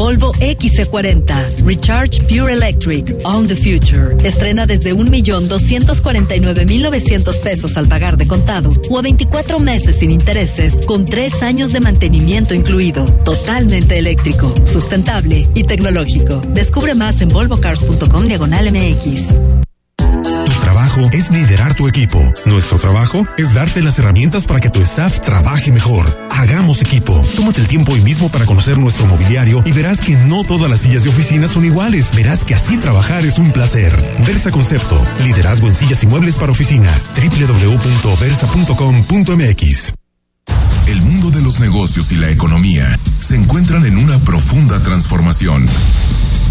Volvo XC40 Recharge Pure Electric On the Future. Estrena desde 1.249.900 pesos al pagar de contado o a 24 meses sin intereses con 3 años de mantenimiento incluido. Totalmente eléctrico, sustentable y tecnológico. Descubre más en volvocars.com diagonal MX es liderar tu equipo. Nuestro trabajo es darte las herramientas para que tu staff trabaje mejor. Hagamos equipo. Tómate el tiempo hoy mismo para conocer nuestro mobiliario y verás que no todas las sillas de oficina son iguales. Verás que así trabajar es un placer. Versa Concepto. Liderazgo en sillas y muebles para oficina. www.versa.com.mx el mundo de los negocios y la economía se encuentran en una profunda transformación.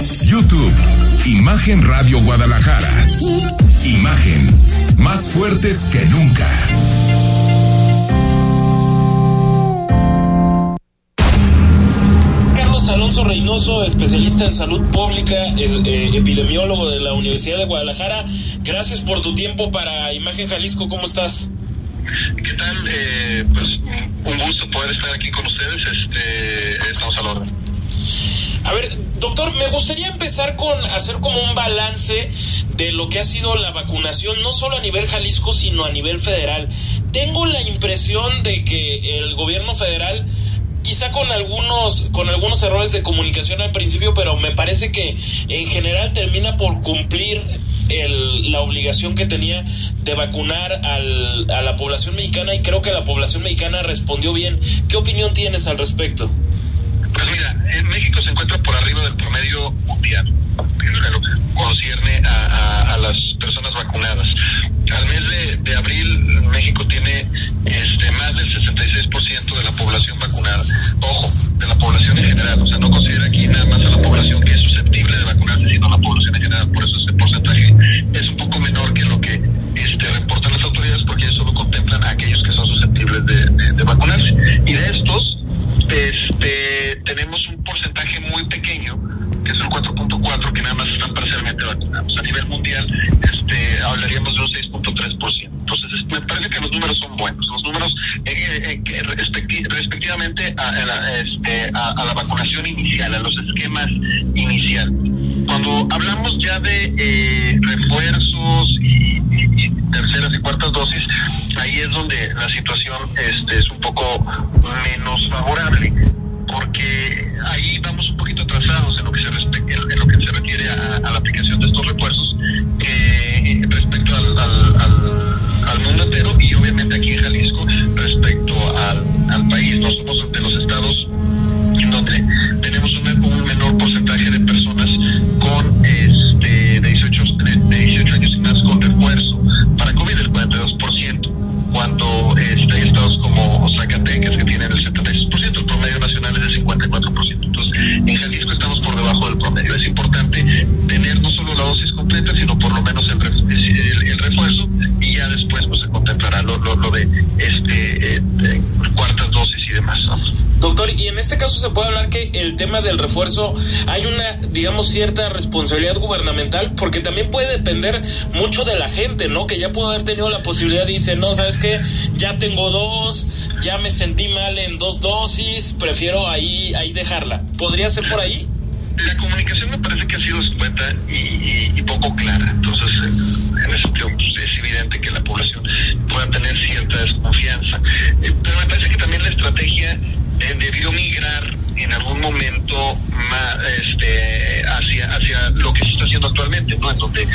YouTube, Imagen Radio Guadalajara. Imagen, más fuertes que nunca. Carlos Alonso Reynoso, especialista en salud pública, eh, epidemiólogo de la Universidad de Guadalajara. Gracias por tu tiempo para Imagen Jalisco. ¿Cómo estás? ¿Qué tal? Eh, pues un gusto poder estar aquí con ustedes. Este, estamos al orden. A ver, doctor, me gustaría empezar con hacer como un balance de lo que ha sido la vacunación, no solo a nivel Jalisco, sino a nivel federal. Tengo la impresión de que el gobierno federal quizá con algunos con algunos errores de comunicación al principio, pero me parece que en general termina por cumplir el, la obligación que tenía de vacunar al, a la población mexicana y creo que la población mexicana respondió bien. ¿Qué opinión tienes al respecto? Pues mira, en México se encuentra por arriba del promedio mundial, en concierne a, las personas vacunadas. Al mes de, abril, México tiene este, más del 66% de la población vacunada. Ojo, de la población en general, o sea, no considera aquí nada más a la población que es susceptible de vacunarse, sino a la población en general. Por eso ese porcentaje es un poco menor que lo que este, reportan las autoridades, porque ellos solo contemplan a aquellos que son susceptibles de vacunarse. Y de estos, 4.4, que nada más están parcialmente vacunados. A nivel mundial, este, hablaríamos de un 6.3%. Entonces, me parece que los números son buenos. Los números eh, eh, respecti respectivamente a, a, la, este, a, a, la vacunación inicial, a los esquemas iniciales. Cuando hablamos ya de eh, refuerzos y, y, y, terceras y cuartas dosis, ahí es donde la situación este, es un poco menos favorable, porque ahí vamos un poquito atrasados en lo que se, en, lo que se refiere a, la aplicación de estos refuerzos eh, respecto al, al, refuerzo hay una, digamos, cierta responsabilidad gubernamental, porque también puede depender mucho de la gente, ¿no? Que ya pudo haber tenido la posibilidad y dice, no, ¿sabes qué? Ya tengo dos, ya me sentí mal en dos dosis, prefiero ahí, ahí dejarla. ¿Podría ser por ahí? La comunicación me parece que ha sido escueta y, poco clara. Entonces, en ese sentido, pues, es evidente que la población pueda tener cierta desconfianza. Eh, pero me parece que también la estrategia debió migrar en algún momento más, este, hacia, hacia lo que se está haciendo actualmente, ¿no? En donde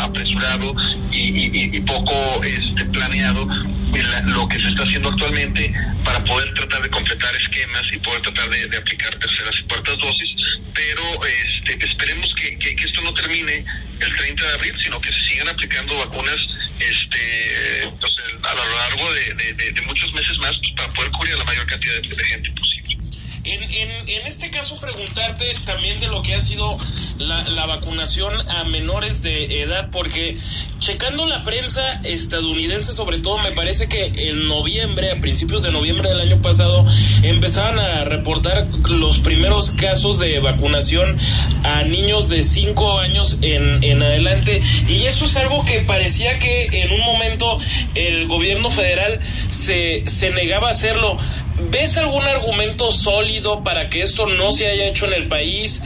apresurado y, poco este, planeado lo que se está haciendo actualmente para poder tratar de completar esquemas y poder tratar de, aplicar terceras y cuartas dosis, pero este, esperemos que, que, esto no termine el 30 de abril, sino que se sigan aplicando vacunas este, pues, a lo largo de, muchos meses más pues, para poder cubrir a la mayor cantidad de gente posible. En, en, este caso, preguntarte también de lo que ha sido la, la, vacunación a menores de edad, porque checando la prensa estadounidense, sobre todo, me parece que en noviembre, a principios de noviembre del año pasado, empezaban a reportar los primeros casos de vacunación a niños de 5 años en, en adelante, y eso es algo que parecía que en un momento el gobierno federal se, se negaba a hacerlo. ¿Ves algún argumento sólido para que esto no se haya hecho en el país?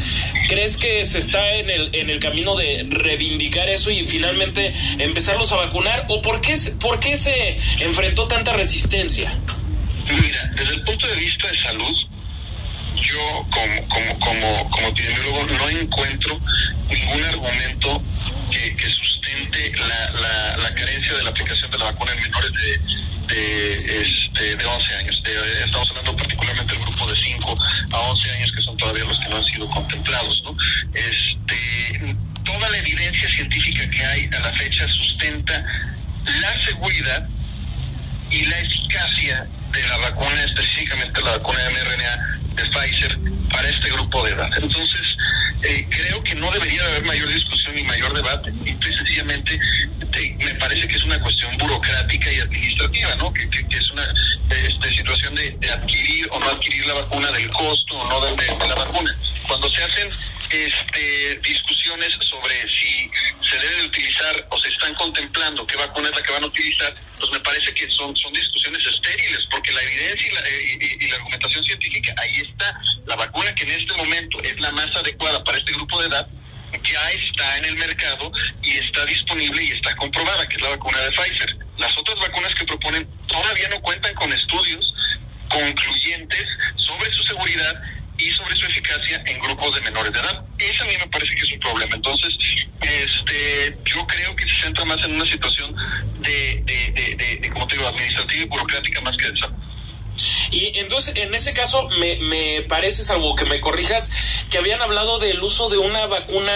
¿Crees que se está en el, en el camino de reivindicar eso y finalmente empezarlos a vacunar? ¿O por qué, por qué se enfrentó tanta resistencia? Mira, desde el punto de vista de salud, yo como, como, como, epidemiólogo no encuentro ningún argumento que, que sustente la, la, la, carencia de la aplicación de la vacuna en menores de de, este, de 11 años. estamos hablando particularmente del grupo de 5 a 11 años, que son todavía los que no han sido contemplados. ¿no? Este, toda la evidencia científica que hay a la fecha sustenta la seguridad y la eficacia de la vacuna, específicamente la vacuna de mRNA de Pfizer, para este grupo de edad. Entonces, eh, creo que no debería haber mayor discusión ni mayor debate. Y sencillamente eh, me parece que es una cuestión burocrática y administrativa, ¿no? Que, es una este, situación de, adquirir o no adquirir la vacuna, del costo o no de, la vacuna. Cuando se hacen este, discusiones sobre si se debe de utilizar o se están contemplando qué vacuna es la que van a utilizar, pues me parece que son, son discusiones estériles, porque la evidencia y la, eh, y la argumentación científica, ahí está. La vacuna que en este momento es la más adecuada para este grupo de edad, ya está en el mercado y está disponible y está comprobada, que es la vacuna de Pfizer. Las otras vacunas que proponen todavía no cuentan con estudios concluyentes sobre su seguridad y sobre su eficacia en grupos de menores de edad. Ese a mí me parece que es un problema. Entonces, este, yo creo que se centra más en una situación de, de, de, como te digo, administrativa y burocrática más que de salud. Y entonces, en ese caso, me, me parece, salvo que me corrijas, que habían hablado del uso de una vacuna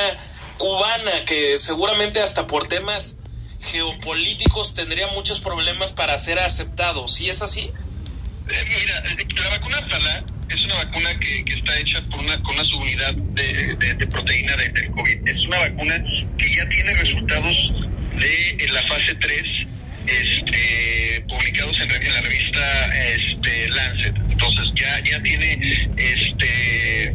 cubana que seguramente hasta por temas geopolíticos tendría muchos problemas para ser aceptado. ¿Sí es así? Eh, mira, eh, la vacuna Tala es una vacuna que, que, está hecha por una, con una subunidad de, de, proteína de, del COVID. Es una vacuna que ya tiene resultados de la fase 3 este, publicados en, la revista este, Lancet. Entonces ya, ya tiene este,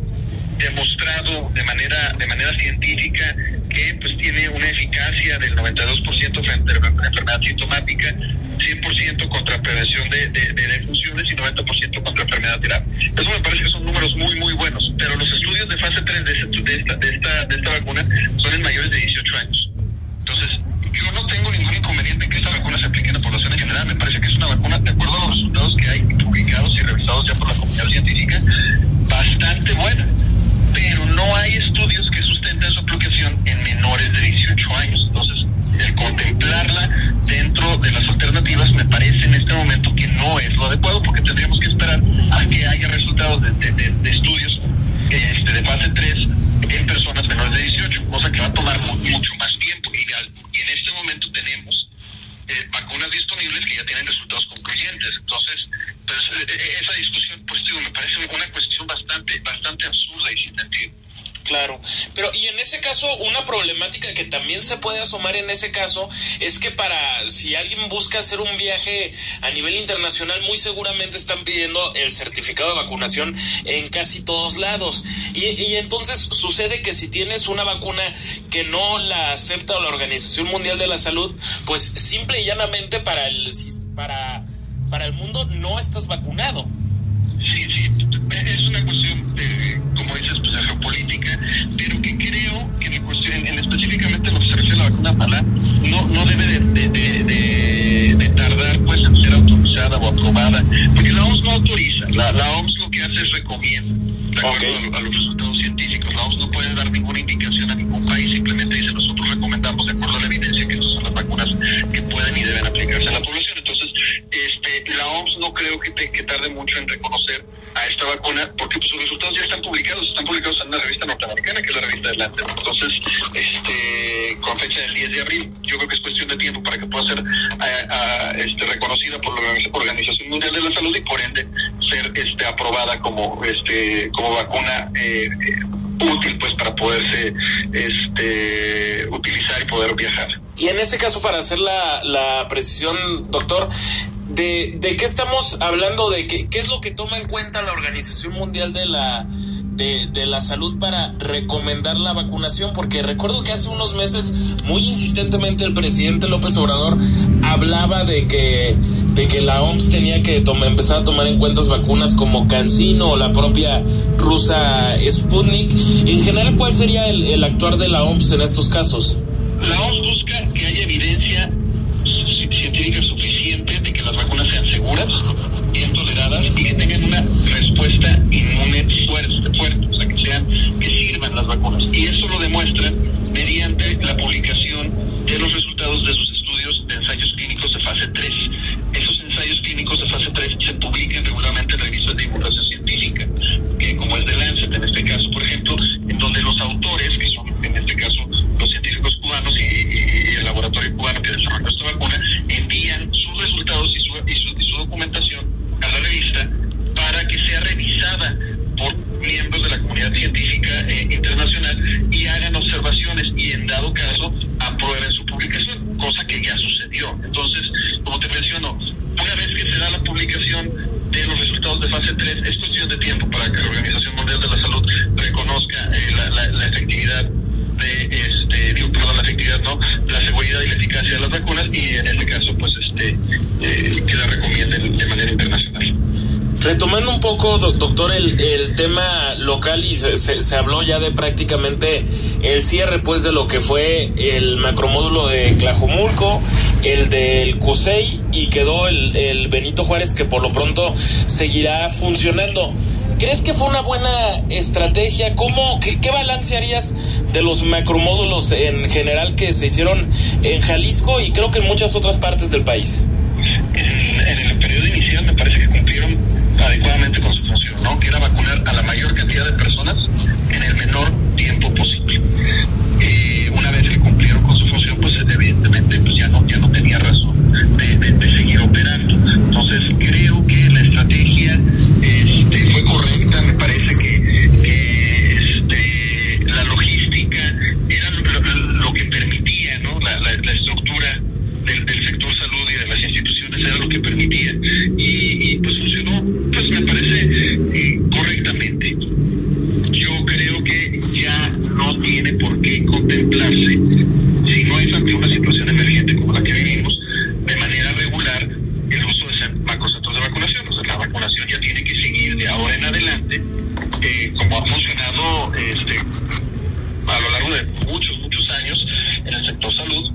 demostrado de manera, de manera científica que pues tiene una eficacia del 92% frente a la enfermedad sintomática, 100% contra prevención de, de, de, y 90% contra enfermedad grave. Eso me parece que son números muy, muy buenos, pero los estudios de fase 3 de, de, esta, de, esta, de esta vacuna son en mayores de 18 años. Entonces, yo no tengo ningún inconveniente en que esta vacuna se aplique en la población en general. Me parece que es una vacuna, de acuerdo a los resultados que hay publicados y revisados ya por la comunidad científica, bastante buena. Pero no hay estudios que sustenten su aplicación en menores de 18 años. Entonces, el contemplarla dentro de las alternativas me parece en este momento que no es lo adecuado porque tendríamos que esperar a que haya resultados de, estudios este, de fase 3 en personas menores de 18, cosa que va a tomar mucho más tiempo. Y, y en este momento tenemos eh, vacunas disponibles que ya tienen resultados concluyentes. Entonces, pues eh, esa discusión, pues digo, me parece una cuestión bastante, bastante absurda y sin sentido. Claro, pero y en ese una problemática que también se puede asomar en ese caso es que para si alguien busca hacer un viaje a nivel internacional muy seguramente están pidiendo el certificado de vacunación en casi todos lados y, entonces sucede que si tienes una vacuna que no la acepta la Organización Mundial de la Salud pues simple y llanamente para el para para el mundo no estás vacunado. Sí, sí, es una cuestión de, como dices, pues, geopolítica, pero que creo en, en, específicamente lo que se refiere a la vacuna mala, no, no debe de, de, de, de, tardar pues en ser autorizada o aprobada, porque la OMS no autoriza, la, la OMS lo que hace es recomienda, de acuerdo okay. a, a, los resultados científicos, la OMS no puede dar ninguna indicación a ningún país, simplemente dice nosotros recomendamos de acuerdo a la evidencia que estas son las vacunas que pueden y deben aplicarse a la población, entonces este, la OMS no creo que, te, que tarde mucho en reconocer a esta vacuna porque pues, sus resultados ya están publicados, están publicados en una revista norteamericana que es la revista Lancet. Entonces, este, con fecha del 10 de abril, yo creo que es cuestión de tiempo para que pueda ser este, reconocida por la Organización Mundial de la Salud y por ende ser este, aprobada como, este, como vacuna eh, útil pues para poderse este, utilizar y poder viajar. Y en ese caso, para hacer la, la precisión, doctor, de, de qué estamos hablando, de qué, qué es lo que toma en cuenta la Organización Mundial de la, de, de, la Salud para recomendar la vacunación, porque recuerdo que hace unos meses muy insistentemente el presidente López Obrador hablaba de que, de que la OMS tenía que toma, empezar a tomar en cuenta vacunas como Cancino o la propia rusa Sputnik. En general, ¿cuál sería el, el actuar de la OMS en estos casos? La OMS busca que haya se, habló ya de prácticamente el cierre pues de lo que fue el macromódulo de Tlajumulco, el del CUSEI y quedó el, el Benito Juárez que por lo pronto seguirá funcionando. ¿Crees que fue una buena estrategia? ¿Cómo, qué, qué, balance harías de los macromódulos en general que se hicieron en Jalisco y creo que en muchas otras partes del país? En, en el periodo inicial me parece que cumplieron adecuadamente con su función, ¿no? Que era vacunar a la mayor cantidad de personas Entonces creo que la estrategia este, fue correcta, me parece que, este, la logística era lo, lo, que permitía, ¿no? La, estructura del, sector salud y de las instituciones era lo que permitía. Y, y pues funcionó pues me parece eh, correctamente. Yo creo que ya no tiene por qué contemplarse si no es ante una situación emergente como la que vivimos, de manera regular el uso de macrocentros de vacunación. O sea, la vacunación ya tiene que seguir de ahora en adelante, eh, como ha funcionado este, a lo largo de muchos, muchos años en el sector salud,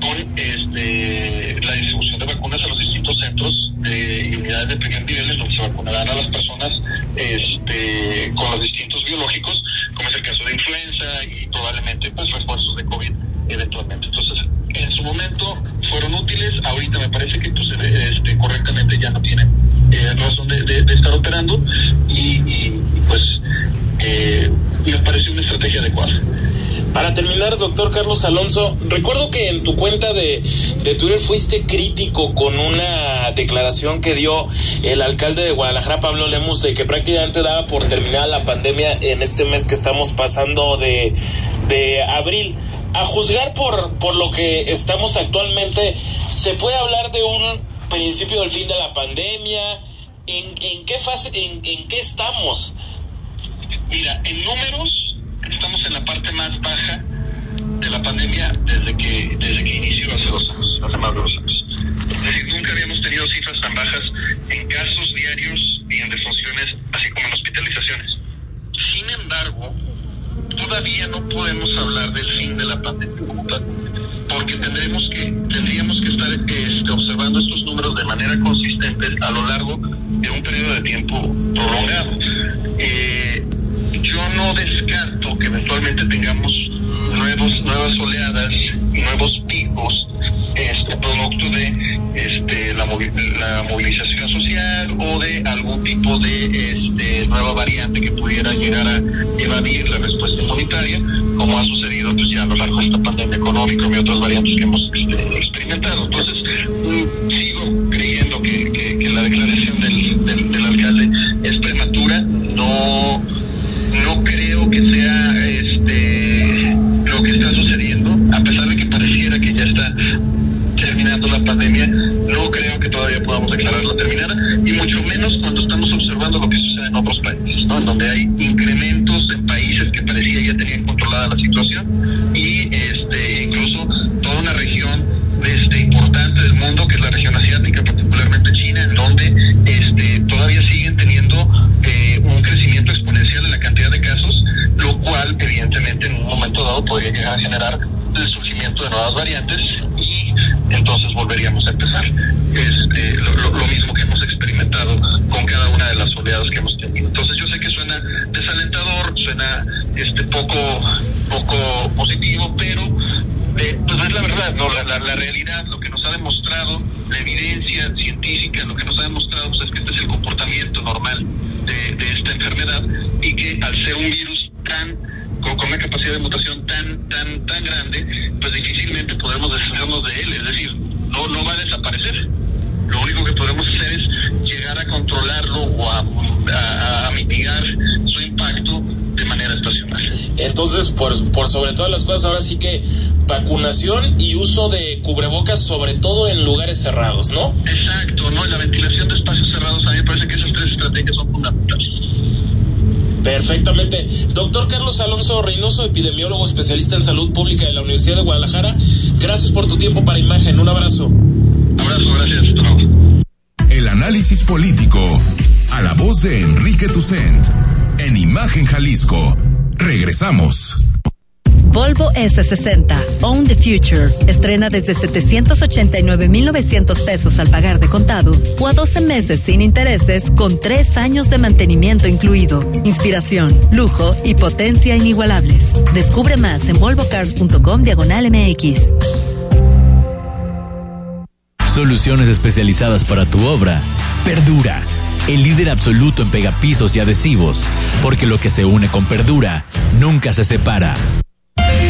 con este, la distribución de vacunas a los distintos centros de, y unidades de primer nivel en donde se vacunarán a las personas este, con los distintos biológicos, como es el caso de influenza y probablemente pues refuerzos de COVID eventualmente. Entonces, en su momento fueron útiles, ahorita me parece que pues, este, correctamente ya no tienen eh, razón de, de, estar operando y, y pues eh, me parece una estrategia adecuada. Para terminar, doctor Carlos Alonso, recuerdo que en tu cuenta de, de Twitter fuiste crítico con una declaración que dio el alcalde de Guadalajara, Pablo Lemus, de que prácticamente daba por terminada la pandemia en este mes que estamos pasando de, de abril. A juzgar por, por lo que estamos actualmente, ¿se puede hablar de un principio del fin de la pandemia? ¿En, en qué fase, en, en qué estamos? Mira, en números estamos en la parte más baja de la pandemia desde que desde que inició hace dos años, hace más de dos años. Es decir, nunca habíamos tenido cifras tan bajas en casos diarios y en defunciones, así como en hospitalizaciones. Sin embargo, todavía no podemos hablar del fin de la pandemia porque tendremos que tendríamos que estar este, observando estos números de manera consistente a lo largo de un periodo de tiempo prolongado. Eh, yo no descarto que eventualmente tengamos nuevos, nuevas oleadas, nuevos picos, este producto de este la, la movilización social o de algún tipo de este, nueva variante que pudiera llegar a evadir la respuesta inmunitaria, como ha sucedido pues ya a lo largo de esta pandemia económica y otras variantes que hemos este, experimentado. Entonces, mm, sigo creyendo que, que, la declaración del, del, del alcalde es prematura, no no creo que sea todavía podamos declararla terminada, y mucho menos cuando estamos observando lo que sucede en otros países, ¿no? donde hay incrementos en países que parecía ya tenían controlada la situación, y este incluso toda una región este, importante del mundo, que es la región asiática, particularmente China, en donde este, todavía siguen teniendo eh, un crecimiento exponencial en la cantidad de casos, lo cual evidentemente en un momento dado podría llegar a generar el surgimiento de nuevas variantes entonces volveríamos a empezar este, lo, mismo que hemos experimentado con cada una de las oleadas que hemos tenido. Entonces yo sé que suena desalentador, suena este poco poco positivo, pero eh, pues es la verdad, no la, la, realidad, lo que nos ha demostrado la evidencia científica, lo que nos ha demostrado pues, es que este es el comportamiento normal de, de esta enfermedad y que al ser un virus tan con, con, una capacidad de mutación tan tan tan grande, pues difícilmente podemos deshacernos de él, es decir, no no va a desaparecer. Lo único que podemos hacer es llegar a controlarlo o a, a, a mitigar su impacto de manera estacional. Entonces, por, por sobre todas las cosas, ahora sí que vacunación y uso de cubrebocas, sobre todo en lugares cerrados, ¿no? Exacto, ¿no? Y la ventilación de espacios cerrados, a mí me parece que esas tres estrategias son fundamentales. Perfectamente. Doctor Carlos Alonso Reynoso, epidemiólogo especialista en salud pública de la Universidad de Guadalajara, gracias por tu tiempo para imagen. Un abrazo. Abrazo, gracias. El análisis político a la voz de Enrique Tucent en Imagen Jalisco. Regresamos. Volvo S60, Own the Future. Estrena desde 789,900 pesos al pagar de contado o a 12 meses sin intereses con 3 años de mantenimiento incluido. Inspiración, lujo y potencia inigualables. Descubre más en volvocars.com diagonal MX. Soluciones especializadas para tu obra. Perdura el líder absoluto en pegapisos y adhesivos, porque lo que se une con Perdura nunca se separa.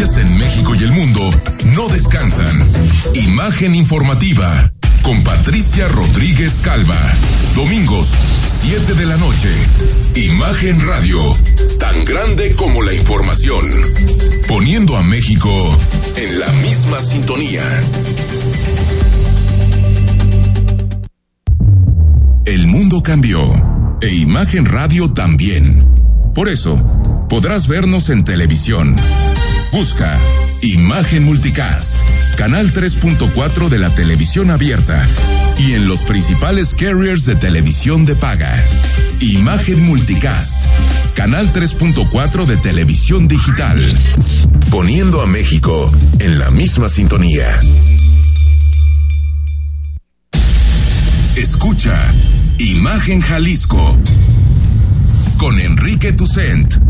En México y el mundo no descansan. Imagen informativa con Patricia Rodríguez Calva. Domingos, 7 de la noche. Imagen Radio, tan grande como la información. Poniendo a México en la misma sintonía. El mundo cambió e Imagen Radio también. Por eso, podrás vernos en televisión. Busca Imagen Multicast, canal 3.4 de la televisión abierta y en los principales carriers de televisión de paga. Imagen Multicast, canal 3.4 de televisión digital, poniendo a México en la misma sintonía. Escucha Imagen Jalisco con Enrique Tucent.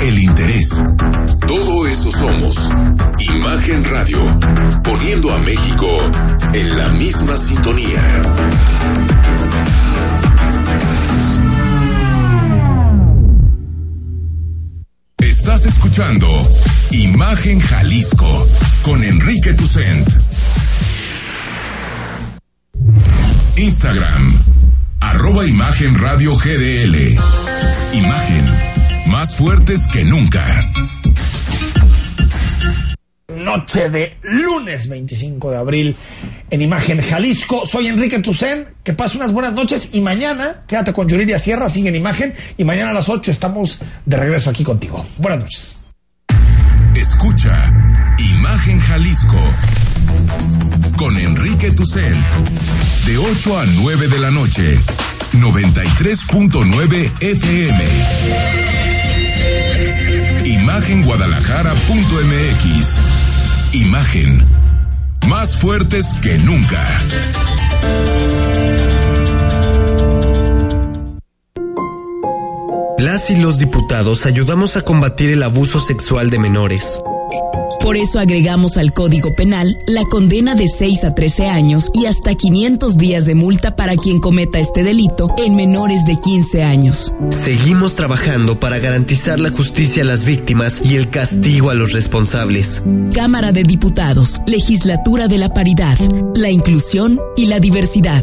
el interés. Todo eso somos. Imagen Radio, poniendo a México en la misma sintonía. Estás escuchando Imagen Jalisco con Enrique Tucent. Instagram, arroba Imagen Radio GDL. Imagen, más fuertes que nunca. Noche de lunes 25 de abril en Imagen Jalisco. Soy Enrique Tucen. Que pase unas buenas noches y mañana quédate con Yuriria Sierra, sigue en Imagen y mañana a las 8 estamos de regreso aquí contigo. Buenas noches. Escucha Imagen Jalisco con Enrique Tucent de 8 a 9 de la noche, 93.9 FM. Imagenguadalajara.mx. Imagen. Más fuertes que nunca. Las y los diputados ayudamos a combatir el abuso sexual de menores. Por eso agregamos al Código Penal la condena de 6 a 13 años y hasta 500 días de multa para quien cometa este delito en menores de 15 años. Seguimos trabajando para garantizar la justicia a las víctimas y el castigo a los responsables. Cámara de Diputados, Legislatura de la Paridad, la Inclusión y la Diversidad.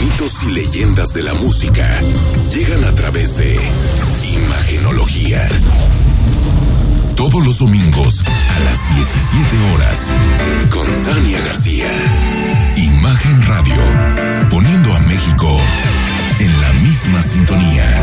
Mitos y leyendas de la música llegan a través de Imagenología. Todos los domingos a las 17 horas con Tania García. Imagen Radio, poniendo a México en la misma sintonía.